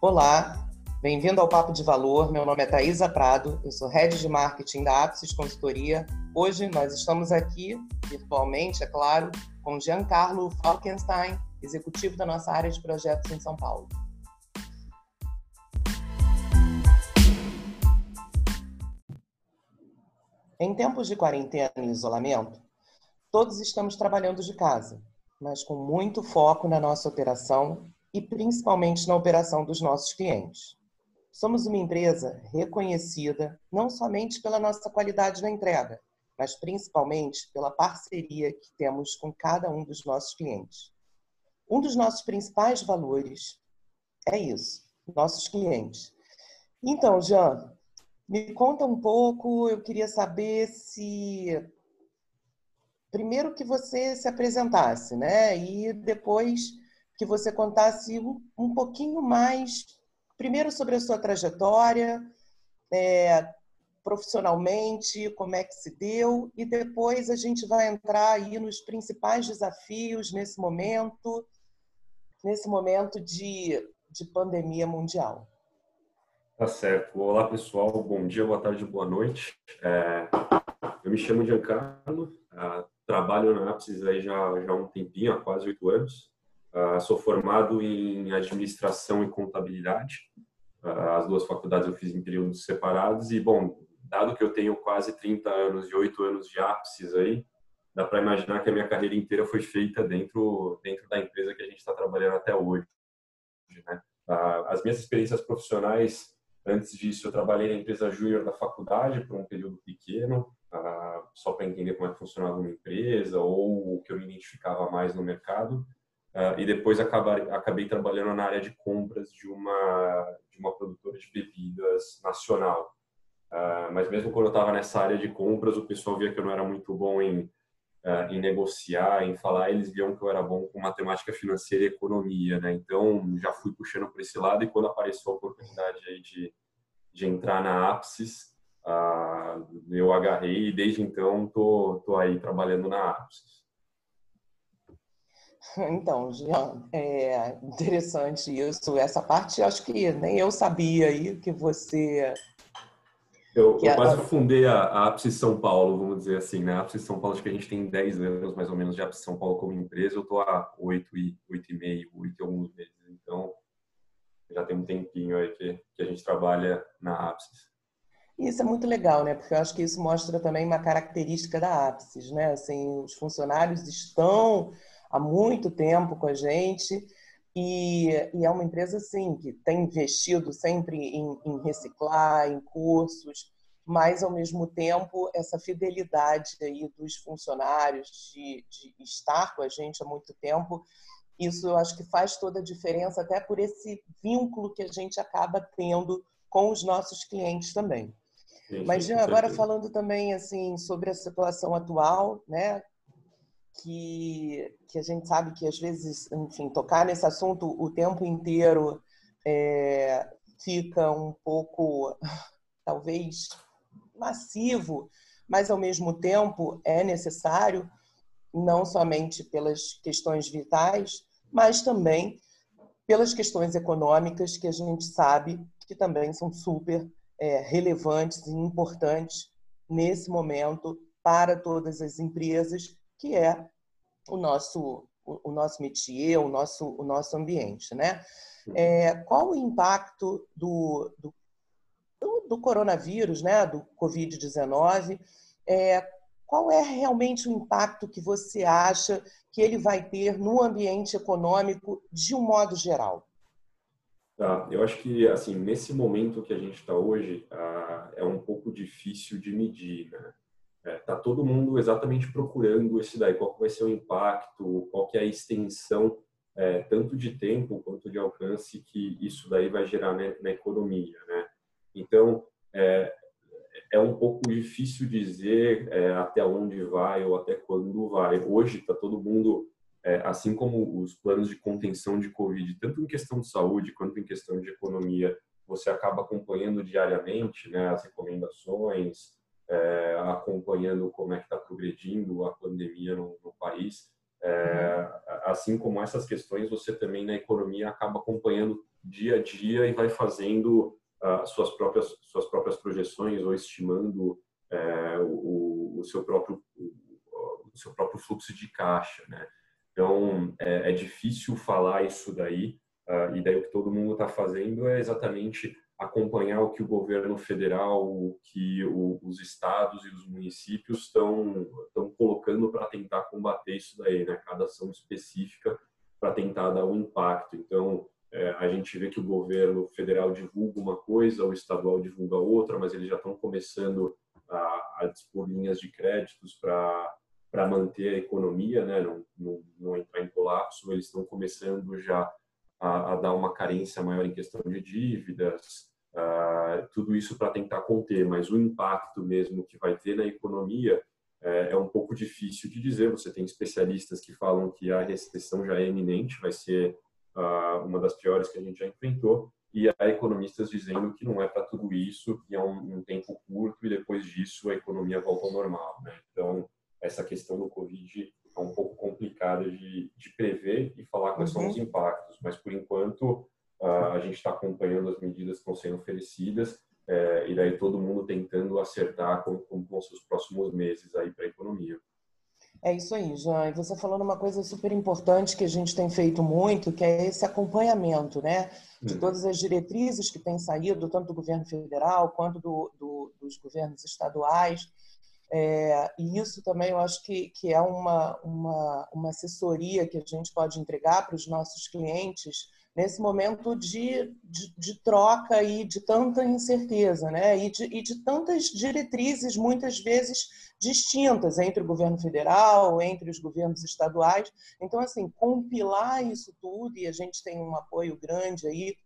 Olá, bem-vindo ao Papo de Valor. Meu nome é Thaisa Prado, eu sou Head de Marketing da Apsis Consultoria. Hoje nós estamos aqui, virtualmente, é claro, com Giancarlo Falkenstein, executivo da nossa área de projetos em São Paulo. Em tempos de quarentena e isolamento, todos estamos trabalhando de casa, mas com muito foco na nossa operação e principalmente na operação dos nossos clientes. Somos uma empresa reconhecida não somente pela nossa qualidade na entrega, mas principalmente pela parceria que temos com cada um dos nossos clientes. Um dos nossos principais valores é isso, nossos clientes. Então, Jean, me conta um pouco, eu queria saber se primeiro que você se apresentasse, né? E depois que você contasse um, pouquinho mais, primeiro sobre a sua trajetória, é, profissionalmente, como é que se deu, e depois a gente vai entrar aí nos principais desafios nesse momento, nesse momento de, de pandemia mundial. Tá certo. Olá, pessoal. Bom dia, boa tarde, boa noite. É, eu me chamo Giancarlo, uh, trabalho na Apsis aí já, já há um tempinho, há quase oito anos. Uh, sou formado em administração e contabilidade. Uh, as duas faculdades eu fiz em períodos separados e, bom, dado que eu tenho quase 30 anos e 8 anos de ápices aí, dá para imaginar que a minha carreira inteira foi feita dentro dentro da empresa que a gente está trabalhando até hoje. Né? Uh, as minhas experiências profissionais, antes disso, eu trabalhei na empresa júnior da faculdade por um período pequeno, só para entender como é que funcionava uma empresa ou o que eu me identificava mais no mercado. Uh, e depois acabei, acabei trabalhando na área de compras de uma de uma produtora de bebidas nacional. Uh, mas mesmo quando eu estava nessa área de compras, o pessoal via que eu não era muito bom em, uh, em negociar, em falar. Eles viam que eu era bom com matemática financeira e economia, né? Então já fui puxando por esse lado e quando apareceu a oportunidade aí de de entrar na Apsis, eu agarrei e desde então tô tô aí trabalhando na Apsis. Então, Jean, é interessante isso. Essa parte, acho que nem eu sabia aí que você. Eu, que eu quase fundei a, a São Paulo, vamos dizer assim, né? A São Paulo, acho que a gente tem 10 anos mais ou menos de Apsis São Paulo como empresa. Eu estou há 8 e, 8 e meio, 8 e alguns meses. Então, já tem um tempinho aí que, que a gente trabalha na Apsis. Isso é muito legal, né? Porque eu acho que isso mostra também uma característica da Apsis, né? Assim, os funcionários estão há muito tempo com a gente. E, e é uma empresa assim que tem investido sempre em, em, reciclar, em cursos, mas ao mesmo tempo essa fidelidade aí dos funcionários de, de estar com a gente há muito tempo, isso eu acho que faz toda a diferença até por esse vínculo que a gente acaba tendo com os nossos clientes também. Sim, Mas Jean, agora falando também assim sobre a situação atual, né, que, que a gente sabe que às vezes, enfim, tocar nesse assunto o tempo inteiro é, fica um pouco, talvez, massivo, mas ao mesmo tempo é necessário, não somente pelas questões vitais, mas também pelas questões econômicas que a gente sabe que também são super é, relevantes e importantes nesse momento para todas as empresas que é o nosso o, nosso métier, o nosso o nosso ambiente, né? É, qual o impacto do, do, do, coronavírus, né, do Covid-19? É, qual é realmente o impacto que você acha que ele vai ter no ambiente econômico de um modo geral? Tá, eu acho que assim nesse momento que a gente está hoje ah, é um pouco difícil de medir, né? Está é, tá todo mundo exatamente procurando esse daí, qual vai ser o impacto, qual que é a extensão, é, tanto de tempo quanto de alcance que isso daí vai gerar na economia, né? Então, é, é um pouco difícil dizer é, até onde vai ou até quando vai. Hoje está todo mundo, é, assim como os planos de contenção de Covid, tanto em questão de saúde quanto em questão de economia, você acaba acompanhando diariamente né, as recomendações, é, acompanhando como é que está progredindo a pandemia no, no país. É, assim como essas questões, você também na economia acaba acompanhando dia a dia e vai fazendo uh, suas próprias suas próprias projeções ou estimando é, o, o, seu próprio o, seu próprio fluxo de caixa, né? Então é, é difícil falar isso daí uh, e daí o que todo mundo está fazendo é exatamente acompanhar o que o governo federal, o que o, os estados e os municípios estão colocando para tentar combater isso daí, né? Cada ação específica para tentar dar um impacto. Então é, a gente vê que o governo federal divulga uma coisa, o estadual divulga outra, mas eles já estão começando a, a dispor linhas de créditos para para manter a economia, né? Não, não, não entrar em colapso. Eles estão começando já a, a, dar uma carência maior em questão de dívidas, uh, tudo isso para tentar conter, mas o impacto mesmo que vai ter na economia é, é, um pouco difícil de dizer. Você tem especialistas que falam que a recessão já é iminente, vai ser uh, uma das piores que a gente já enfrentou, e há economistas dizendo que não é para tudo isso, que é um, um, tempo curto e depois disso a economia volta ao normal. Né? Então, essa questão do Covid é um pouco complicada de, de prever e falar quais uhum. são os uhum. Mas por enquanto a gente está acompanhando as medidas que estão sendo oferecidas é, e daí todo mundo tentando acertar como, como vão ser os próximos meses aí para a economia. É isso aí, Jean. E você falando uma coisa super importante que a gente tem feito muito, que é esse acompanhamento, né? De hum. todas as diretrizes que têm saído, tanto do governo federal quanto do, do, dos governos estaduais, é, e isso também eu acho que, que é uma, uma, uma assessoria que a gente pode entregar para os nossos clientes nesse momento de, de, de, troca e de tanta incerteza, né? E de, e de tantas diretrizes, muitas vezes distintas entre o governo federal, entre os governos estaduais. Então, assim, compilar isso tudo, e a gente tem um apoio grande aí,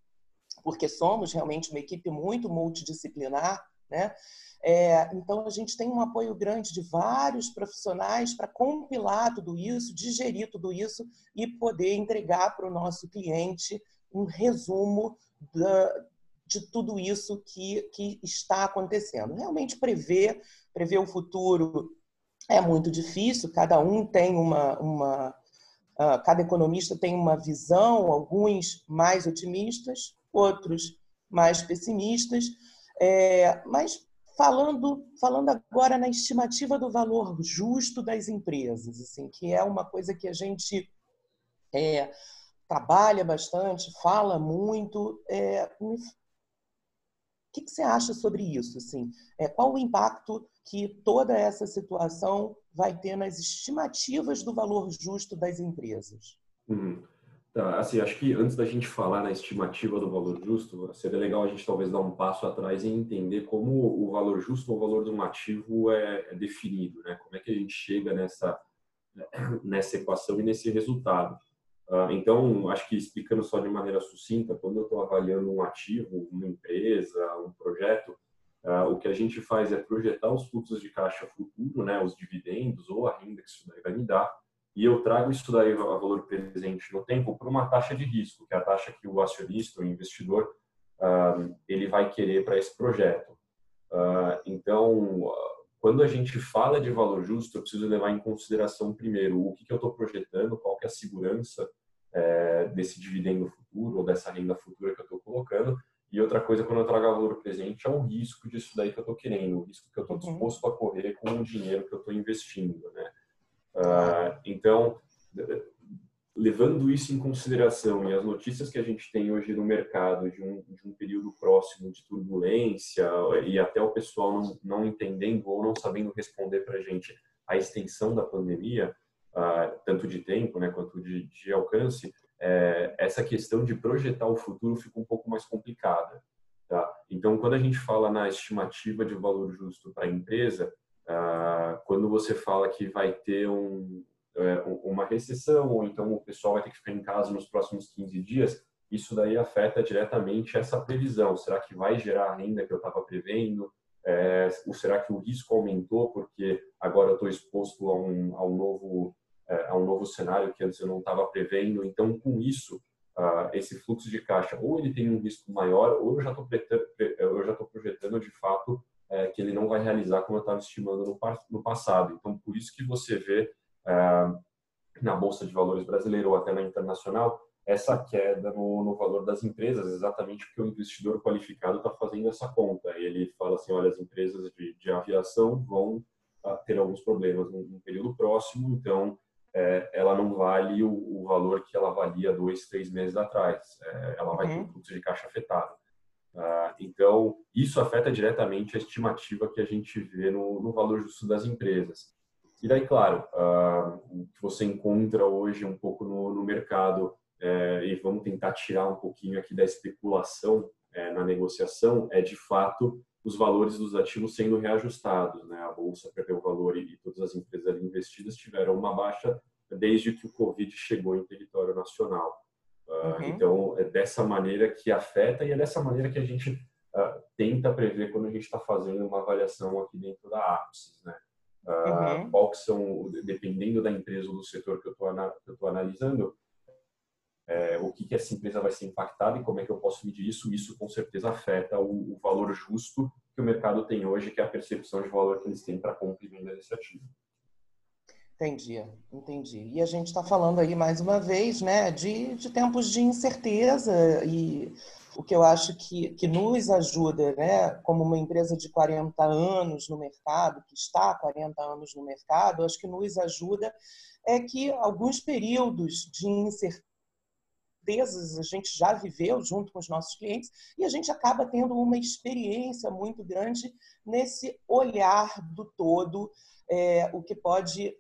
porque somos realmente uma equipe muito multidisciplinar, né? É, então, a gente tem um apoio grande de vários profissionais para compilar tudo isso, digerir tudo isso e poder entregar para o nosso cliente um resumo da, de tudo isso que, que está acontecendo. Realmente prever, prever o futuro é muito difícil, cada um tem uma, uma uh, cada economista tem uma visão, alguns mais otimistas, outros mais pessimistas, é, mas falando, falando agora na estimativa do valor justo das empresas, assim, que é uma coisa que a gente é, trabalha bastante, fala muito. É, o que, que, você acha sobre isso? Assim? É, qual o impacto que toda essa situação vai ter nas estimativas do valor justo das empresas? Uhum. Tá, assim, acho que antes da gente falar na estimativa do valor justo, seria legal a gente talvez dar um passo atrás e entender como o valor justo ou o valor de um ativo é, é definido, né? Como é que a gente chega nessa nessa equação e nesse resultado. Uh, então, acho que explicando só de maneira sucinta, quando eu estou avaliando um ativo, uma empresa, um projeto, uh, o que a gente faz é projetar os fluxos de caixa futuro, né, os dividendos ou a renda que isso vai me dar, e eu trago isso daí a valor presente no tempo para uma taxa de risco, que é a taxa que o acionista, o investidor, uh, ele vai querer para esse projeto. Uh, então, quando a gente fala de valor justo, eu preciso levar em consideração primeiro o que, eu estou projetando, qual que é a segurança é, desse dividendo futuro ou dessa renda futura que eu estou colocando. E outra coisa, quando eu trago valor presente, é o risco disso daí que eu estou querendo, o risco que eu estou uhum. disposto a correr com o dinheiro que eu estou investindo, né? Uh, então, levando isso em consideração e as notícias que a gente tem hoje no mercado de um, de um período próximo de turbulência e até o pessoal não, não entendendo ou não sabendo responder para a gente a extensão da pandemia, uh, tanto de tempo né, quanto de, de alcance, é, essa questão de projetar o futuro fica um pouco mais complicada. Tá? Então, quando a gente fala na estimativa de valor justo para a empresa, ah, quando você fala que vai ter um, é, uma recessão, ou então o pessoal vai ter que ficar em casa nos próximos 15 dias, isso daí afeta diretamente essa previsão. Será que vai gerar a renda que eu estava prevendo? É, ou será que o risco aumentou porque agora eu estou exposto a um, a um novo é, a um novo cenário que antes eu não estava prevendo? Então, com isso, uh, esse fluxo de caixa, ou ele tem um risco maior, ou eu já estou projetando de fato é, que ele não vai realizar como eu estava estimando no, no, passado. Então, por isso que você vê é, na Bolsa de Valores brasileira ou até na internacional essa queda no, no, valor das empresas, exatamente porque o investidor qualificado está fazendo essa conta. Ele fala assim, olha, as empresas de, de aviação vão uh, ter alguns problemas no, no período próximo, então é, ela não vale o, o, valor que ela valia dois, três meses atrás. É, ela vai uhum. ter um fluxo de caixa afetado. Uh, então, isso afeta diretamente a estimativa que a gente vê no, no valor justo das empresas. E daí, claro, uh, o que você encontra hoje um pouco no, no mercado é, e vamos tentar tirar um pouquinho aqui da especulação é, na negociação, é de fato os valores dos ativos sendo reajustados. Né? A bolsa perdeu valor e, e todas as empresas ali investidas tiveram uma baixa desde que o Covid chegou em território nacional. Uh, uhum. Então, é dessa maneira que afeta e é dessa maneira que a gente uh, tenta prever quando a gente está fazendo uma avaliação aqui dentro da Apsis. Né? Uh, uhum. Qual que são, dependendo da empresa ou do setor que eu estou analisando, é, o que, que essa empresa vai ser impactada e como é que eu posso medir isso. Isso com certeza afeta o, o valor justo que o mercado tem hoje, que é a percepção de valor que eles têm para compra e venda desse ativo. Entendi, entendi. E a gente está falando aí mais uma vez, né, de, de tempos de incerteza e o que eu acho que, que nos ajuda, né, como uma empresa de 40 anos no mercado, que está há 40 anos no mercado, acho que nos ajuda é que alguns períodos de incerteza certezas a gente já viveu junto com os nossos clientes e a gente acaba tendo uma experiência muito grande nesse olhar do todo, é, o que pode,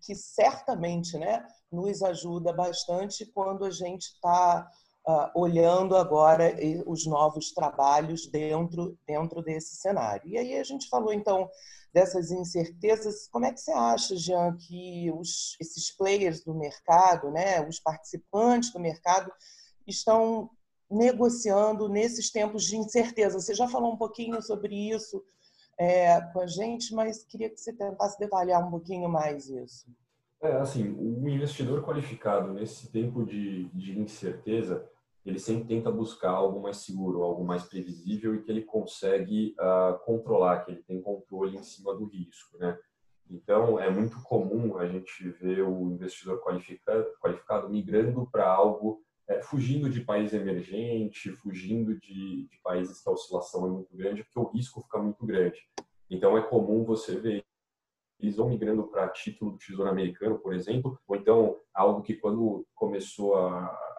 que certamente né, nos ajuda bastante quando a gente está uh, ah, olhando agora os novos trabalhos dentro, dentro desse cenário. E aí a gente falou então dessas incertezas. Como é que você acha, Jean, que os, esses players do mercado, né, os participantes do mercado, estão negociando nesses tempos de incerteza? Você já falou um pouquinho sobre isso é, com a gente, mas queria que você tentasse detalhar um pouquinho mais isso. É, assim, o investidor qualificado nesse tempo de, de incerteza, ele sempre tenta buscar algo mais seguro, algo mais previsível e que ele consegue uh, controlar, que ele tem controle em cima do risco, né? Então, é muito comum a gente ver o investidor qualificado, qualificado migrando para algo, é, fugindo de país emergente, fugindo de, de países que a oscilação é muito grande, porque o risco fica muito grande. Então, é comum você ver eles vão migrando para título do Tesouro Americano, por exemplo, ou então algo que quando começou a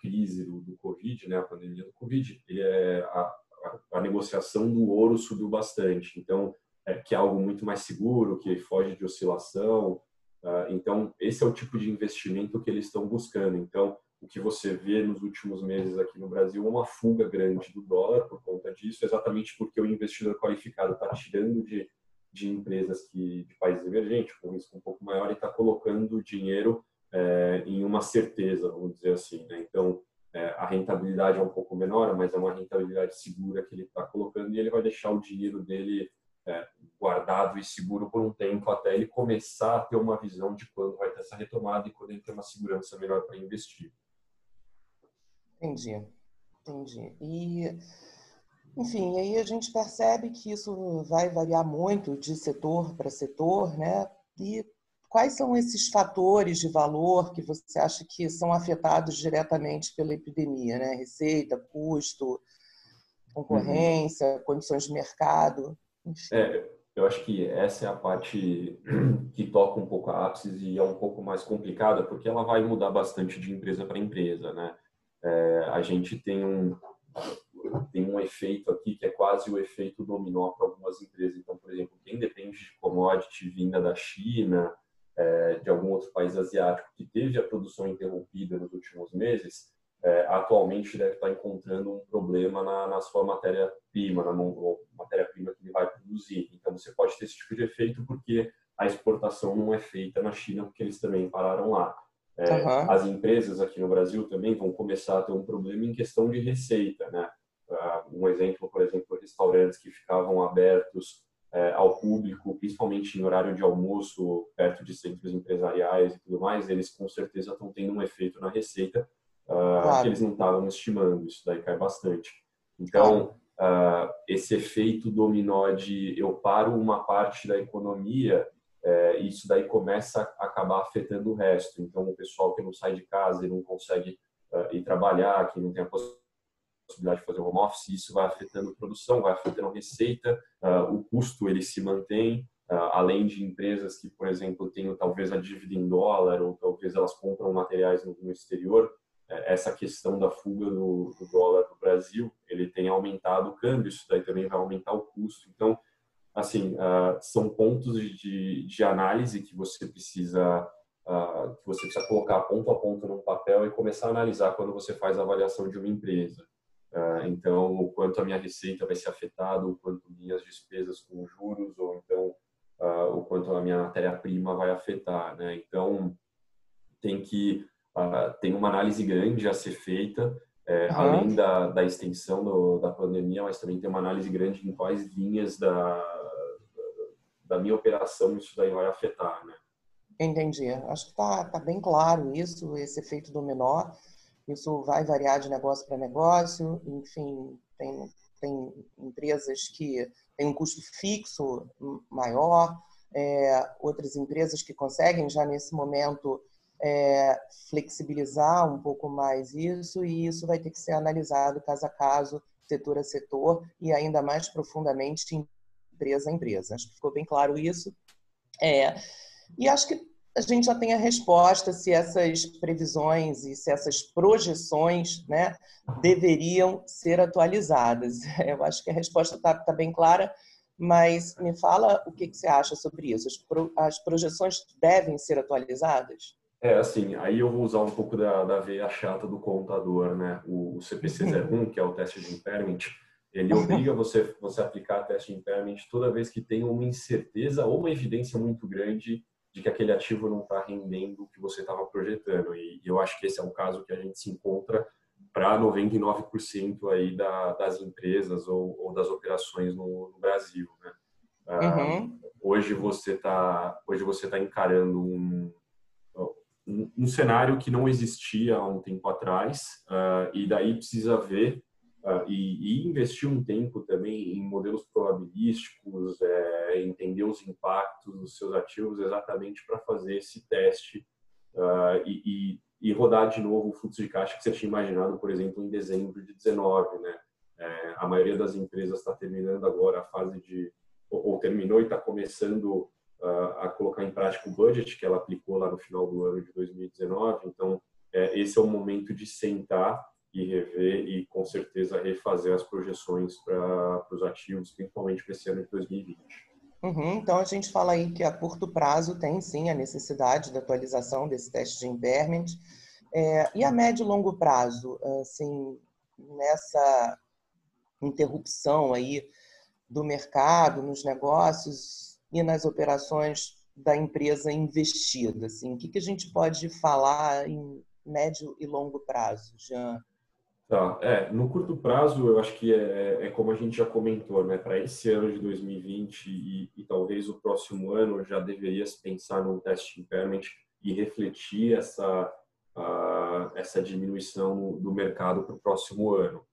crise do, do Covid, né, a pandemia do Covid, é, a, a, a, negociação do ouro subiu bastante. Então, é, que é algo muito mais seguro, que foge de oscilação. Uh, então, esse é o tipo de investimento que eles estão buscando. Então, o que você vê nos últimos meses aqui no Brasil uma fuga grande do dólar por conta disso, exatamente porque o investidor qualificado está tirando de, de empresas que, de países emergentes, com risco um pouco maior, e está colocando dinheiro é, em uma certeza, vamos dizer assim. Né? Então, é, a rentabilidade é um pouco menor, mas é uma rentabilidade segura que ele está colocando e ele vai deixar o dinheiro dele é, guardado e seguro por um tempo até ele começar a ter uma visão de quando vai ter essa retomada e quando ele tem uma segurança melhor para investir. Entendi, entendi. E, enfim, aí a gente percebe que isso vai variar muito de setor para setor, né? E Quais são esses fatores de valor que você acha que são afetados diretamente pela epidemia? Né? Receita, custo, concorrência, uhum. condições de mercado? É, eu acho que essa é a parte que toca um pouco a ápice e é um pouco mais complicada, porque ela vai mudar bastante de empresa para empresa. Né? É, a gente tem um, tem um efeito aqui que é quase o efeito dominó para algumas empresas. Então, por exemplo, quem depende de commodity vinda da China, é, de algum outro país asiático que teve a produção interrompida nos últimos meses, é, atualmente deve estar encontrando um problema na, na sua matéria-prima, na matéria-prima que ele vai produzir. Então, você pode ter esse tipo de efeito porque a exportação não é feita na China, porque eles também pararam lá. É, uhum. As empresas aqui no Brasil também vão começar a ter um problema em questão de receita, né? Uh, um exemplo, por exemplo, restaurantes que ficavam abertos é, ao público, principalmente em horário de almoço, perto de centros empresariais e tudo mais, eles com certeza estão tendo um efeito na receita uh, claro. que eles não estavam estimando. Isso daí cai bastante. Então, uh, esse efeito dominó de eu paro uma parte da economia é, isso daí começa a acabar afetando o resto. Então, o pessoal que não sai de casa e não consegue uh, ir trabalhar, que não tem a possibilidade de fazer home office, isso vai afetando a produção, vai afetando a receita, uh, o custo ele se mantém, uh, além de empresas que, por exemplo, têm talvez a dívida em dólar ou talvez elas compram materiais no, no exterior, essa questão da fuga do, do dólar o Brasil, ele tem aumentado o câmbio, isso daí também vai aumentar o custo. Então, assim, uh, são pontos de, de análise que você precisa uh, que você precisa colocar ponto a ponto num papel e começar a analisar quando você faz a avaliação de uma empresa. Uh, então, o quanto a minha receita vai ser afetada, o quanto minhas despesas com juros, ou então o quanto a minha matéria-prima vai afetar, né? Então, tem que tem uma análise grande a ser feita é, uhum. além da, da extensão do, da pandemia, mas também tem uma análise grande em quais linhas da, da minha operação isso daí vai afetar, né? Entendi. Acho que está tá bem claro isso, esse efeito dominó. Isso vai variar de negócio para negócio. Enfim, tem, tem empresas que têm um custo fixo maior, é, outras empresas que conseguem já nesse momento é, flexibilizar um pouco mais isso, e isso vai ter que ser analisado caso a caso, setor a setor, e ainda mais profundamente empresa a empresa. Acho que ficou bem claro isso. É, e acho que a gente já tem a resposta se essas previsões e se essas projeções né, deveriam ser atualizadas. Eu acho que a resposta está tá bem clara, mas me fala o que, que você acha sobre isso. As, pro, as projeções devem ser atualizadas? É, assim, aí eu vou usar um pouco da, da veia chata do contador, né? O, o CPC01, uhum. que é o teste de impairment, ele obriga você, você a aplicar teste impairment toda vez que tem uma incerteza ou uma evidência muito grande de que aquele ativo não está rendendo o que você estava projetando. E, eu acho que esse é um caso que a gente se encontra para 99% aí da, das empresas ou, ou das operações no, no Brasil, né? Ah, uhum. hoje você está hoje você tá encarando um, um, um, cenário que não existia há um tempo atrás uh, e daí precisa ver e, e, investir um tempo também em modelos probabilísticos, é, entender os impactos dos seus ativos exatamente para fazer esse teste uh, e, e, e, rodar de novo o fluxo de caixa que você tinha imaginado, por exemplo, em dezembro de 19, né? É, a maioria das empresas está terminando agora a fase de ou, ou terminou e está começando a colocar em prática o budget que ela aplicou lá no final do ano de 2019. Então, é, esse é o momento de sentar e rever e, com certeza, refazer as projeções para os ativos, principalmente para esse ano de 2020. Uhum, então, a gente fala aí que a curto prazo tem, sim, a necessidade da atualização desse teste de impairment. É, e a médio e longo prazo, assim, nessa interrupção aí do mercado, nos negócios, e nas operações da empresa investida? Assim, o que, que a gente pode falar em médio e longo prazo, Jean? Tá, é, no curto prazo, eu acho que é, é como a gente já comentou, né? Para esse ano de 2020 e, e, talvez o próximo ano já deveria se pensar num teste impairment e refletir essa, uh, essa diminuição do mercado para o próximo ano.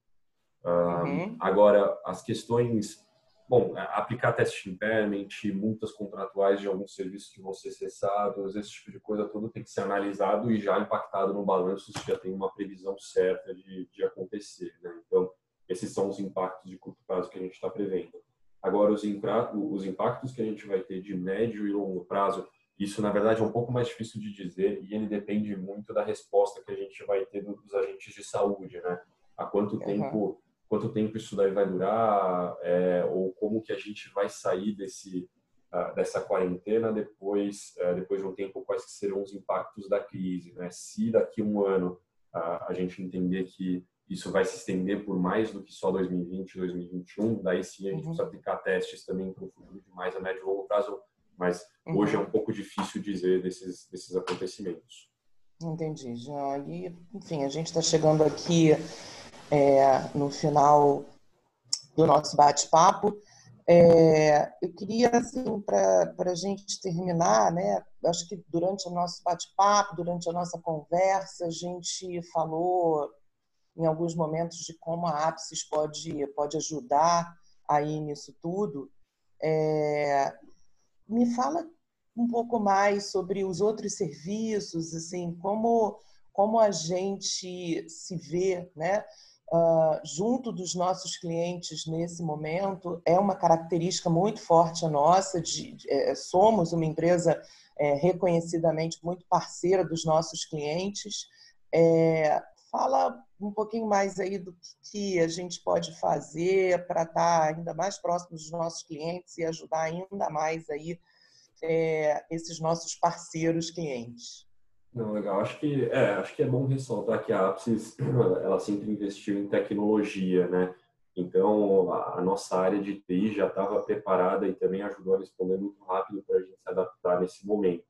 Uh, uhum. Agora, as questões Bom, é, aplicar teste de impairment, multas contratuais de alguns serviços que vão ser cessados, esse tipo de coisa tudo tem que ser analisado e já impactado no balanço se já tem uma previsão certa de, de acontecer. Né? Então, esses são os impactos de curto prazo que a gente está prevendo. Agora, os, os impactos que a gente vai ter de médio e longo prazo, isso na verdade é um pouco mais difícil de dizer e ele depende muito da resposta que a gente vai ter dos agentes de saúde, né? Há quanto uhum. tempo quanto tempo isso daí vai durar é, ou como que a gente vai sair desse uh, dessa quarentena depois uh, depois de um tempo quais serão os impactos da crise né se daqui a um ano uh, a gente entender que isso vai se estender por mais do que só 2020 2021 daí sim a gente uhum. precisa aplicar testes também para o futuro de mais a médio e longo prazo mas uhum. hoje é um pouco difícil dizer desses desses acontecimentos entendi já e enfim a gente está chegando aqui é, no final do nosso bate-papo. É, eu queria, assim, para a gente terminar, né? Acho que durante o nosso bate-papo, durante a nossa conversa, a gente falou em alguns momentos de como a Apsis pode, pode ajudar aí nisso tudo. É, me fala um pouco mais sobre os outros serviços, assim, como, como a gente se vê, né? Uh, junto dos nossos clientes nesse momento é uma característica muito forte a nossa. De, de é, somos uma empresa é, reconhecidamente muito parceira dos nossos clientes. É, fala um pouquinho mais aí do que a gente pode fazer para estar ainda mais próximo dos nossos clientes e ajudar ainda mais aí é, esses nossos parceiros clientes. Não, legal. Acho que é, acho que é bom ressaltar que a Apsis ela sempre investiu em tecnologia, né? Então a, a nossa área de TI já estava preparada e também ajudou a responder muito rápido para a gente se adaptar nesse momento.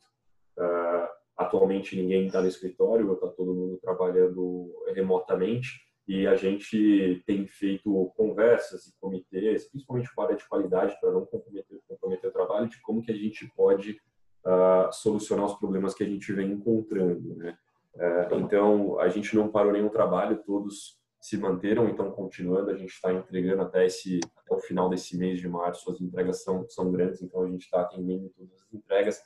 Uh, atualmente ninguém está no escritório, está todo mundo trabalhando remotamente e a gente tem feito conversas e comitês, principalmente com a área de qualidade, para não comprometer, comprometer o trabalho, de como que a gente pode uh, solucionar os problemas que a gente vem encontrando, né? Uh, então, a gente não parou nenhum trabalho, todos se manteram, então continuando, a gente está entregando até esse até o final desse mês de março, as entregas são são grandes, então a gente está atendendo todas as entregas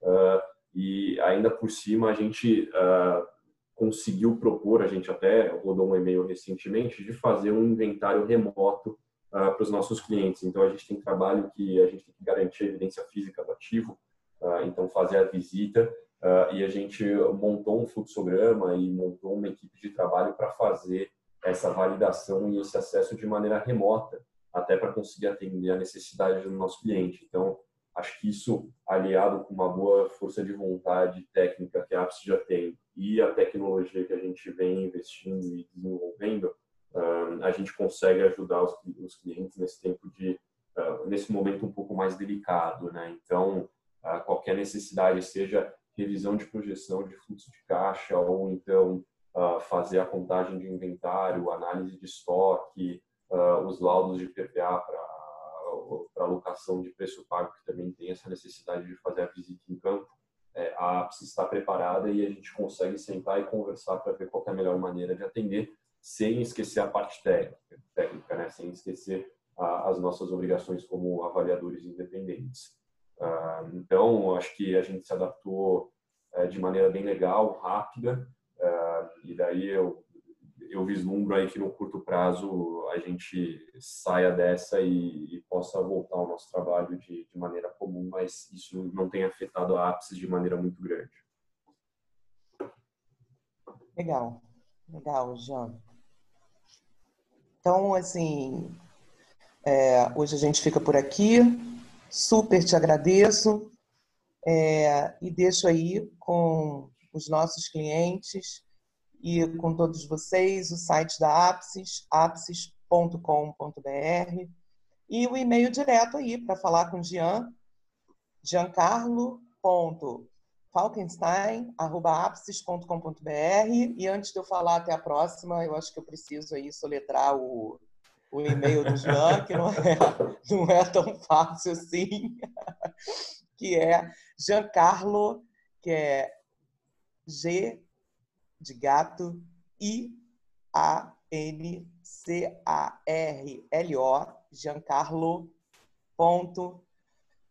uh, e ainda por cima a gente uh, conseguiu propor, a gente até rodou um e-mail recentemente de fazer um inventário remoto uh, para os nossos clientes. Então a gente tem trabalho que a gente tem que garantir a evidência física do ativo fazer a visita uh, e a gente montou um fluxograma e montou uma equipe de trabalho para fazer essa validação e esse acesso de maneira remota, até para conseguir atender a necessidade do nosso cliente. Então, acho que isso, aliado com uma boa força de vontade técnica que a Apps já tem e a tecnologia que a gente vem investindo e desenvolvendo, uh, a gente consegue ajudar os, clientes nesse tempo de, uh, nesse momento um pouco mais delicado, né? Então, qualquer necessidade, seja revisão de projeção de fluxo de caixa ou então uh, fazer a contagem de inventário, análise de estoque, uh, os laudos de PPA para alocação de preço pago, que também tem essa necessidade de fazer a visita em campo. É, a APS está preparada e a gente consegue sentar e conversar para ver qual é a melhor maneira de atender, sem esquecer a parte técnica, né? sem esquecer uh, as nossas obrigações como avaliadores independentes. Ah, então, acho que a gente se adaptou eh, de maneira bem legal, rápida, ah, e daí eu, eu vislumbro aí que no curto prazo a gente saia dessa e, e possa voltar ao nosso trabalho de, de, maneira comum, mas isso não tem afetado a ápice de maneira muito grande. Legal, legal, Jean. Então, assim, é, hoje a gente fica por aqui. Super te agradeço é, e deixo aí com os nossos clientes e com todos vocês o site da Apsis, apsis.com.br e o e-mail direto aí para falar com o Jean, giancarlo.falkenstein.apsis.com.br e antes de eu falar até a próxima, eu acho que eu preciso aí soletrar o o e-mail do Jean, que não é, não é tão fácil assim, que é Giancarlo, que é G de gato, I A N C A R L O, Giancarlo ponto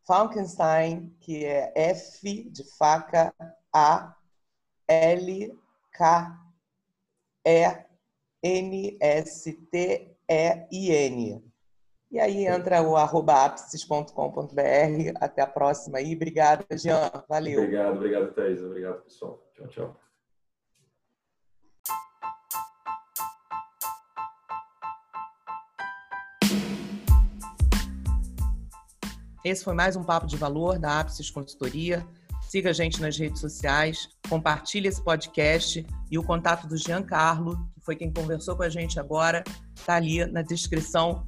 Falkenstein, que é F de faca A L K E N S T e-I-N. E aí entra o arroba apsis.com.br. Até a próxima aí. Obrigada, Jean. Valeu. Obrigado, obrigado, Thaís. Obrigado, pessoal. Tchau, tchau. Esse foi mais um Papo de Valor da Apsis Consultoria. Siga a gente nas redes sociais, compartilhe esse podcast e o contato do Giancarlo, que foi quem conversou com a gente agora, está ali na descrição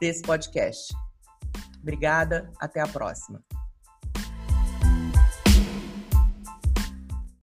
desse podcast. Obrigada, até a próxima.